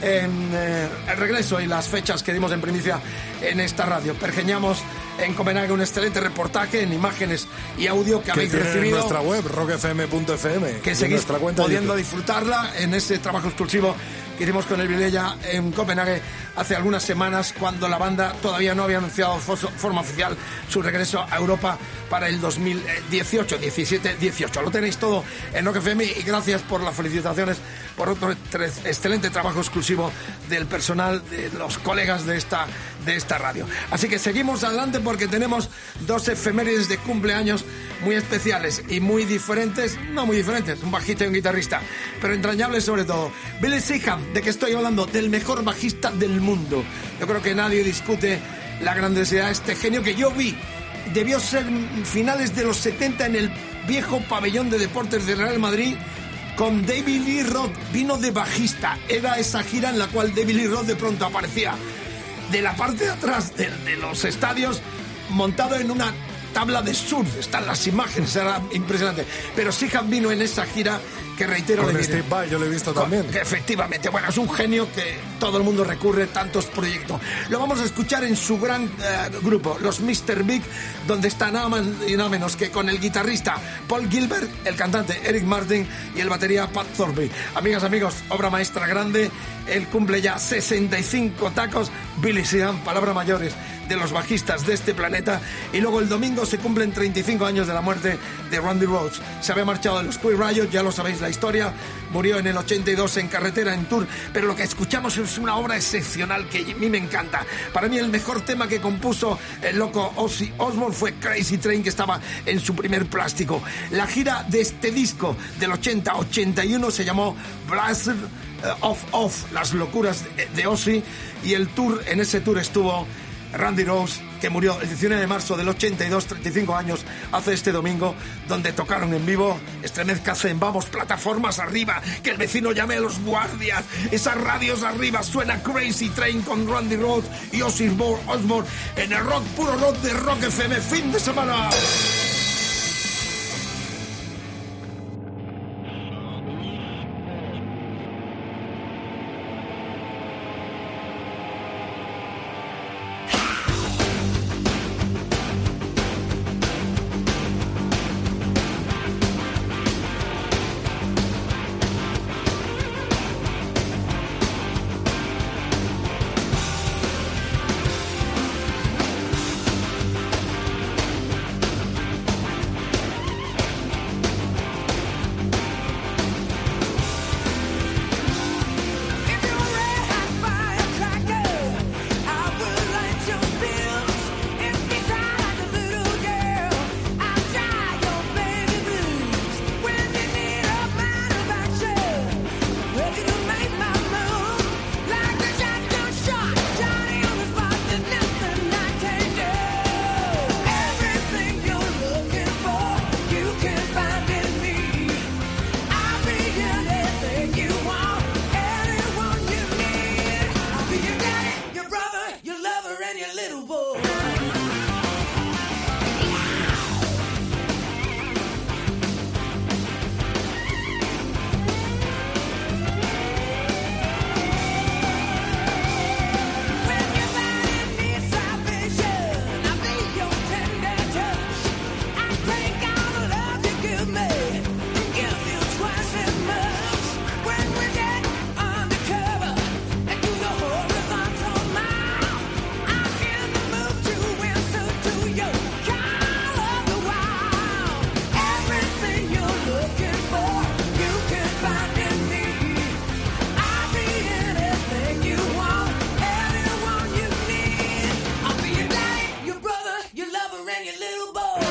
en eh, el regreso y las fechas que dimos en primicia en esta radio. Pergeñamos en Copenhague un excelente reportaje en imágenes y audio que, Que habéis tiene en recibido. nuestra web, rockfm.fm. que seguís nuestra cuenta de pudiendo disfrutarla en ese trabajo exclusivo que hicimos con el Vilella en Copenhague hace algunas semanas cuando la banda todavía no había anunciado forma oficial su regreso a Europa para el 2018, 17, 18. Lo tenéis todo en Rock FM y gracias por las felicitaciones por otro excelente trabajo exclusivo del personal, de los colegas de esta, de esta radio. Así que seguimos adelante porque tenemos dos efemérides de cumpleaños muy especiales y muy diferentes, no muy diferentes, un bajista y un guitarrista, pero entrañables sobre todo. Billy Seaham, ¿de qué estoy hablando? Del mejor bajista del mundo. Yo creo que nadie discute la grandiosidad de este genio que yo vi. Debió ser finales de los 70 en el viejo pabellón de deportes de Real Madrid con David Lee Roth. Vino de bajista. Era esa gira en la cual David Lee Roth de pronto aparecía de la parte de atrás de, los estadios montado en una tabla de surf, están las imágenes, era impresionante. Pero Sihan vino en esa gira que reitero Con le diré. Steve Vai, yo lo he visto Con- también. que efectivamente, bueno, es un genio que todo el mundo recurre, tantos proyectos. Lo vamos a escuchar en su gran eh, grupo, los Mr. Big, donde está nada más y nada menos que con el guitarrista Paul Gilbert, el cantante Eric Martin y el batería Pat Thorpe. Amigas, amigos, obra maestra grande. Él cumple ya 65 tacos. Billy Sheehan, palabras mayores de los bajistas de este planeta. Y luego el domingo se cumplen 35 años de la muerte de Randy Rhodes. Se había marchado de los Queer Riot, ya lo sabéis la historia. Murió en el 82 en carretera, en tour. Pero lo que escuchamos es una obra excepcional que a mí me encanta. Para mí el mejor tema que compuso el loco Ozzy Osbourne fue Crazy Train, que estaba en su primer plástico. La gira de este disco del 80-81 se llamó Blast of Off, las locuras de- Ozzy. Y el tour, en ese tour estuvo Randy Rose, que murió el 19 de marzo del 82, 35 años, hace este domingo, donde tocaron en vivo Estremezcase Vamos, plataformas arriba, que el vecino llame a los guardias, esas radios arriba, suena Crazy Train con Randy Rose y Ozzy Osbourne en el rock, puro rock de Rock FM, fin de semana. and your little boy.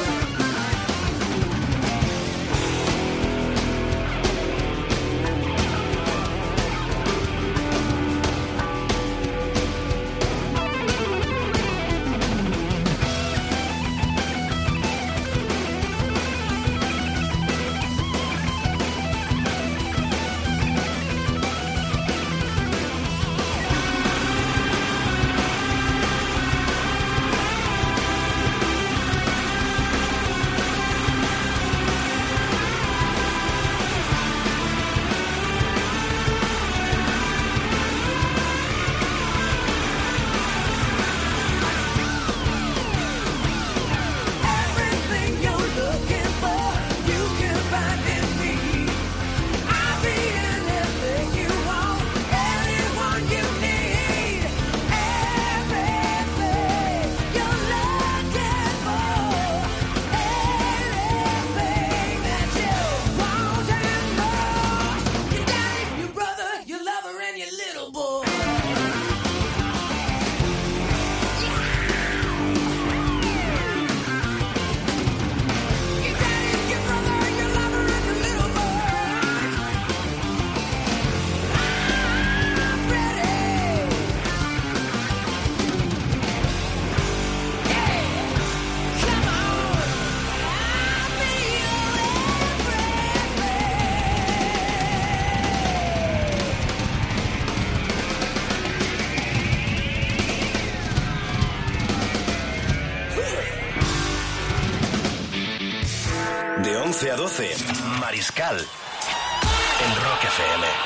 Mariscal en Rock FM.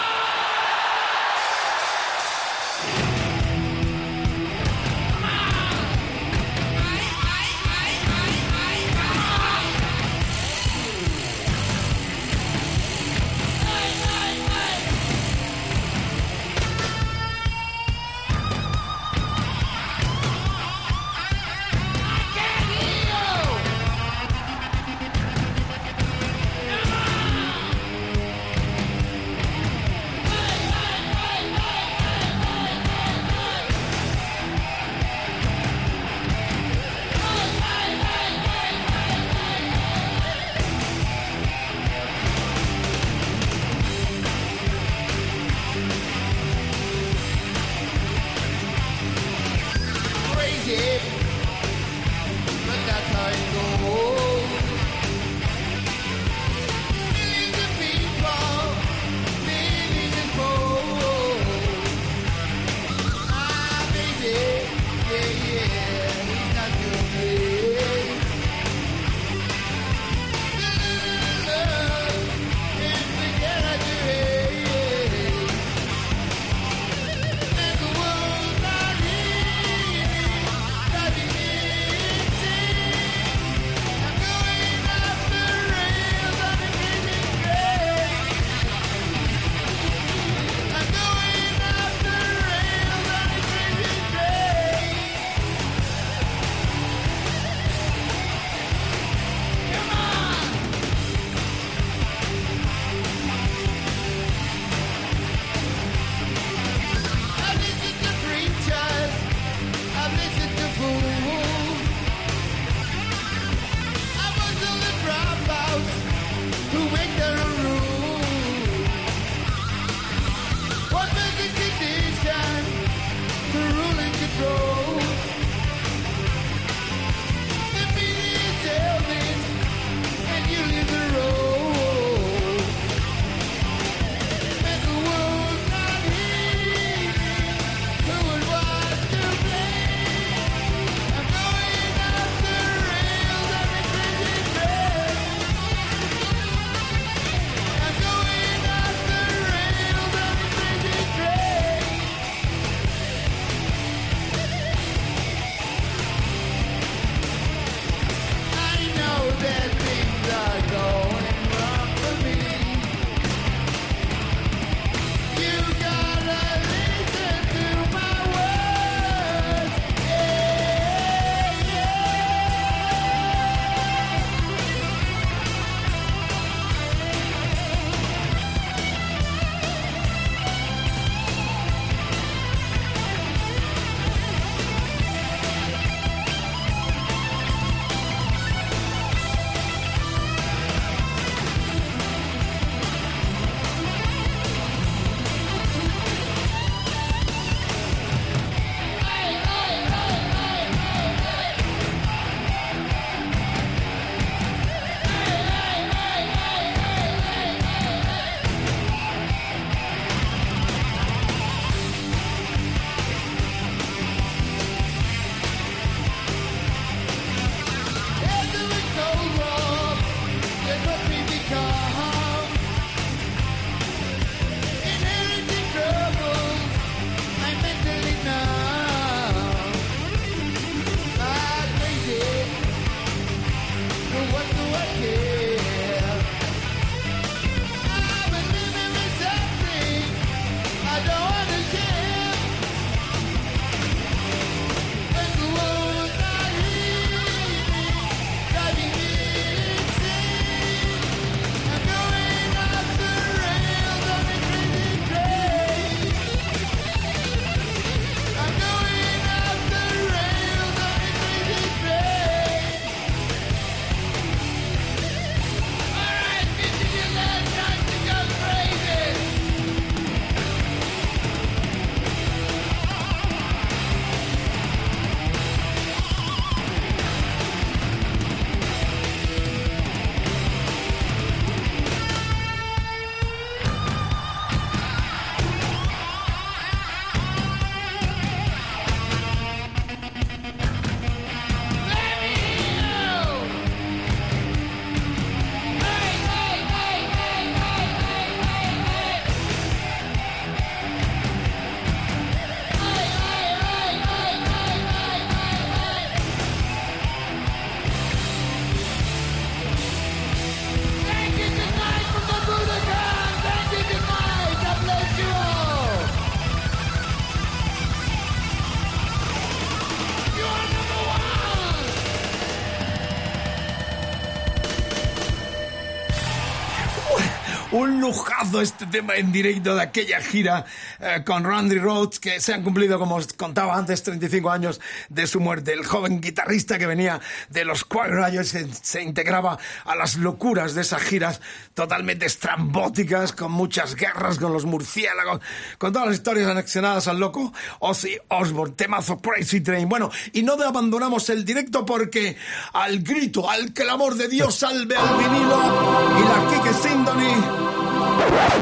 Lujazo este tema en directo de aquella gira eh, con Randy Rhodes, que se han cumplido, como os contaba antes, 35 años de su muerte. El joven guitarrista que venía de los Riot se, se integraba a las locuras de esas giras totalmente estrambóticas, con muchas guerras, con los murciélagos, con todas las historias anexionadas al loco Ozzy Osbourne, temazo Crazy Train. Bueno, y no abandonamos el directo porque al grito, al clamor de Dios salve al vinilo y la Kike Sindoni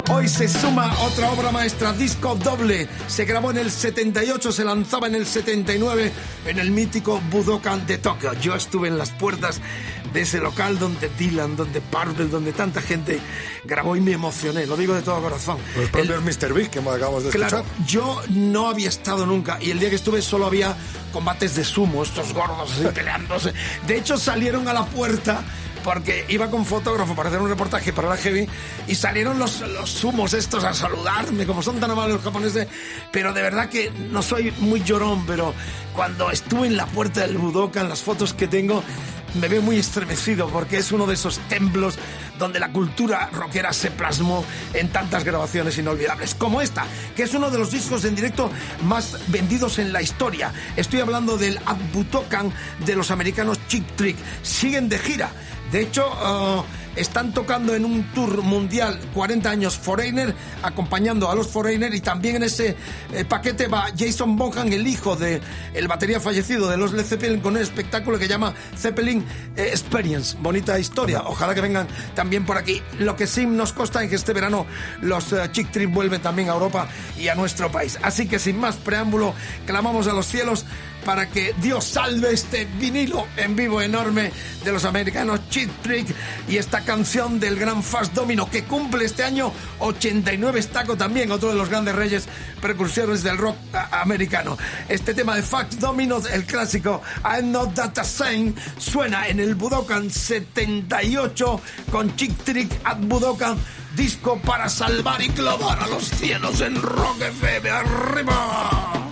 Hoy se suma otra obra maestra, disco doble. Se grabó en el 78, se lanzaba en el 79 en el mítico Budokan de Tokio. Yo estuve en las puertas de ese local donde Dylan, donde Purple, donde tanta gente grabó y me emocioné, lo digo de todo corazón. Los propios Mr. Big que acabamos de Claro, escuchar. yo no había estado nunca y el día que estuve solo había combates de sumo, estos gordos así peleándose. De hecho salieron a la puerta porque iba con fotógrafo para hacer un reportaje para la Heavy y salieron los, los sumos estos a saludarme, como son tan amables los japoneses, pero de verdad que no soy muy llorón, pero cuando estuve en la puerta del Budokan, las fotos que tengo, me veo muy estremecido porque es uno de esos templos donde la cultura rockera se plasmó en tantas grabaciones inolvidables como esta, que es uno de los discos en directo más vendidos en la historia. Estoy hablando del Budokan de los americanos Chick Trick. Siguen de gira. De hecho, uh, están tocando en un tour mundial 40 años Foreigner, acompañando a los Foreigner y también en ese eh, paquete va Jason Bonham, el hijo de el batería fallecido de los Led Zeppelin, con un espectáculo que llama Zeppelin eh, Experience. Bonita historia. Ojalá que vengan también por aquí. Lo que sí nos consta es que este verano los eh, Chick Trip vuelven también a Europa y a nuestro país. Así que sin más preámbulo, clamamos a los cielos para que Dios salve este vinilo en vivo enorme de los americanos Cheat Trick y esta canción del gran Fast Domino que cumple este año 89 estaco también, otro de los grandes reyes precursores del rock a- americano. Este tema de Fast Domino, el clásico I'm Not That Same, suena en el Budokan 78 con Chick Trick at Budokan, disco para salvar y clavar a los cielos en Rock FM. ¡Arriba!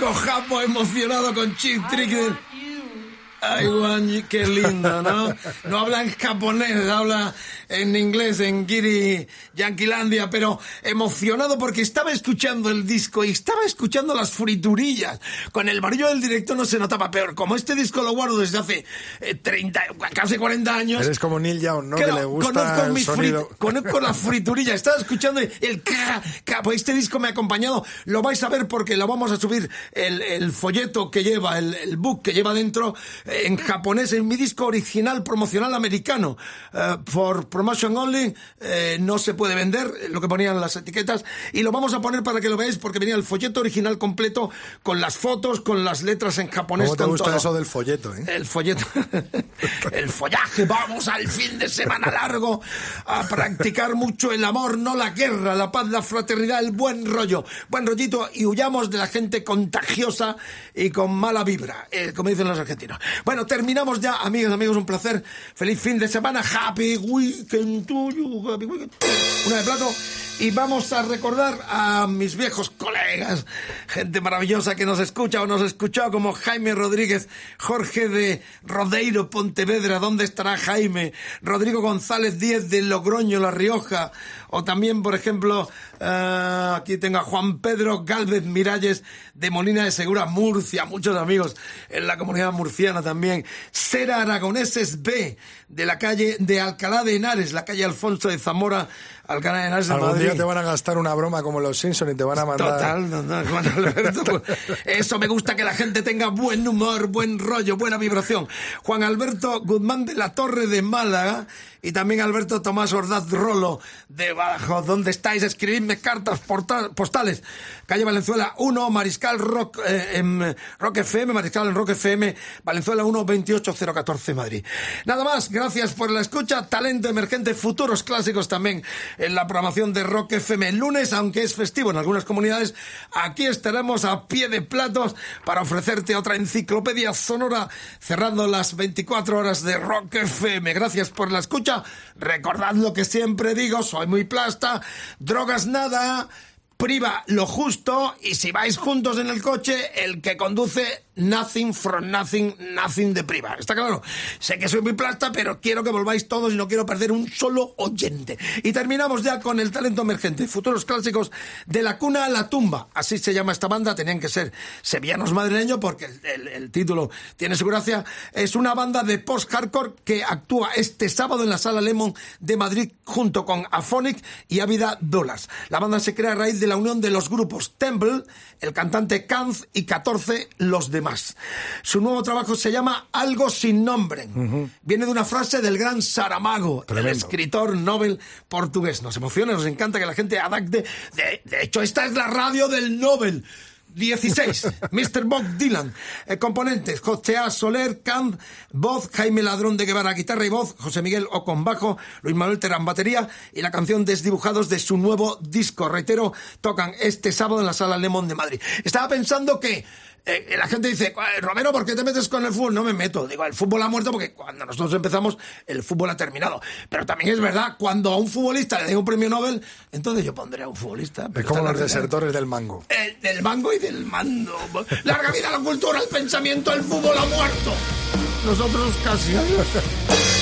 Público japo emocionado con Chip Trick. Ay, Juan, qué lindo, ¿no? No habla en japonés, habla en inglés, en Giri Yanquilandia, pero emocionado porque estaba escuchando el disco y estaba escuchando las friturillas. Con el barullo del directo no se notaba peor. Como este disco lo guardo desde hace eh, 30, casi 40 años. Eres como Neil Young, ¿no? Claro, que le gusta conozco, el sonido. frit- conozco la friturilla. Estaba escuchando el ca, ca. Pues este disco me ha acompañado. Lo vais a ver porque lo vamos a subir el, el folleto que lleva, el, el book que lleva dentro en japonés. En mi disco original promocional americano. Eh, for promotion only. eh, no se puede vender eh, lo que ponían las etiquetas. Y lo vamos a poner para que lo veáis porque venía el folleto original completo con las fotos, con las letras en japonés. ¿Cómo te con gusta todo. eso del folleto, eh? El folleto. el follaje. Vamos al fin de semana largo a practicar mucho el amor, no la guerra, la paz, la fraternidad, el buen rollo. Buen rollito y huyamos de la gente contagiosa y con mala vibra, eh, como dicen los argentinos. Bueno, terminamos ya, amigos, amigos, un placer. Feliz fin de semana. Happy weekend to you. Happy weekend. Una de plato. Y vamos a recordar a mis viejos colegas, gente maravillosa que nos escucha o nos escuchó, como Jaime Rodríguez, Jorge de Rodeiro, Pontevedra, ¿dónde estará Jaime? Rodrigo González Díez de Logroño, La Rioja, o también, por ejemplo, eh, aquí tengo a Juan Pedro Galvez Miralles de Molina de Segura, Murcia, muchos amigos en la comunidad murciana también. Sera Aragoneses B, de la calle de Alcalá de Henares, la calle Alfonso de Zamora, Alcalá de Henares de Algún Madrid. día te van a gastar una broma como los Simpsons y te van a mandar... Total, total, Juan Alberto. pues, Eso me gusta que la gente tenga buen humor, buen rollo, buena vibración. Juan Alberto Guzmán de la Torre de Málaga y también Alberto Tomás Ordaz Rolo de Badajoz. ¿Dónde estáis? Escribidme cartas postales. Calle Valenzuela 1, Mariscal Rock, eh, en Rock FM, Mariscal en Rock FM, Valenzuela 1, 28014 Madrid. Nada más, gracias por la escucha. Talento emergente, futuros clásicos también en la programación de Rock FM. El lunes, aunque es festivo en algunas comunidades, aquí estaremos a pie de platos para ofrecerte otra enciclopedia sonora cerrando las 24 horas de Rock FM. Gracias por la escucha. Recordad lo que siempre digo, soy muy plasta, drogas nada. Priva lo justo y si vais juntos en el coche, el que conduce nothing from nothing, nothing de priva. ¿Está claro? Sé que soy muy plasta, pero quiero que volváis todos y no quiero perder un solo oyente. Y terminamos ya con el talento emergente, futuros clásicos de la cuna a la tumba. Así se llama esta banda, tenían que ser sevillanos madrileños porque el, título tiene su gracia. Es una banda de post-hardcore que actúa este sábado en la Sala Lemon de Madrid junto con Aphonic y Ávida Dollars. La banda se crea a raíz de la unión de los grupos Temple, el cantante Kanz y 14 los demás. Su nuevo trabajo se llama Algo sin nombre. Viene de una frase del gran Saramago, el escritor Nobel portugués. Nos emociona, nos encanta que la gente adapte. De, de hecho, esta es la radio del Nobel. 16. Mr. Bob Dylan. Eh, componentes: José A. Soler, Camp, voz, Jaime Ladrón de Guevara, guitarra y voz, José Miguel Ocon bajo, Luis Manuel Terán batería y la canción Desdibujados de su nuevo disco. Reitero, tocan este sábado en la sala Lemon de Madrid. Estaba pensando que eh, la gente dice, "Eh, Romero, ¿por qué te metes con el fútbol? No me meto. Digo, el fútbol ha muerto porque cuando nosotros empezamos, el fútbol ha terminado. Pero también es verdad, cuando a un futbolista le den un premio Nobel, entonces yo pondré a un futbolista. Es como los desertores del mango. El- del mango y del mando. Larga vida la cultura, el pensamiento, el fútbol ha muerto. Nosotros casi.